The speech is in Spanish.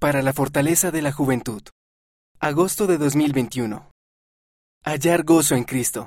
Para la fortaleza de la juventud. Agosto de 2021. Hallar gozo en Cristo.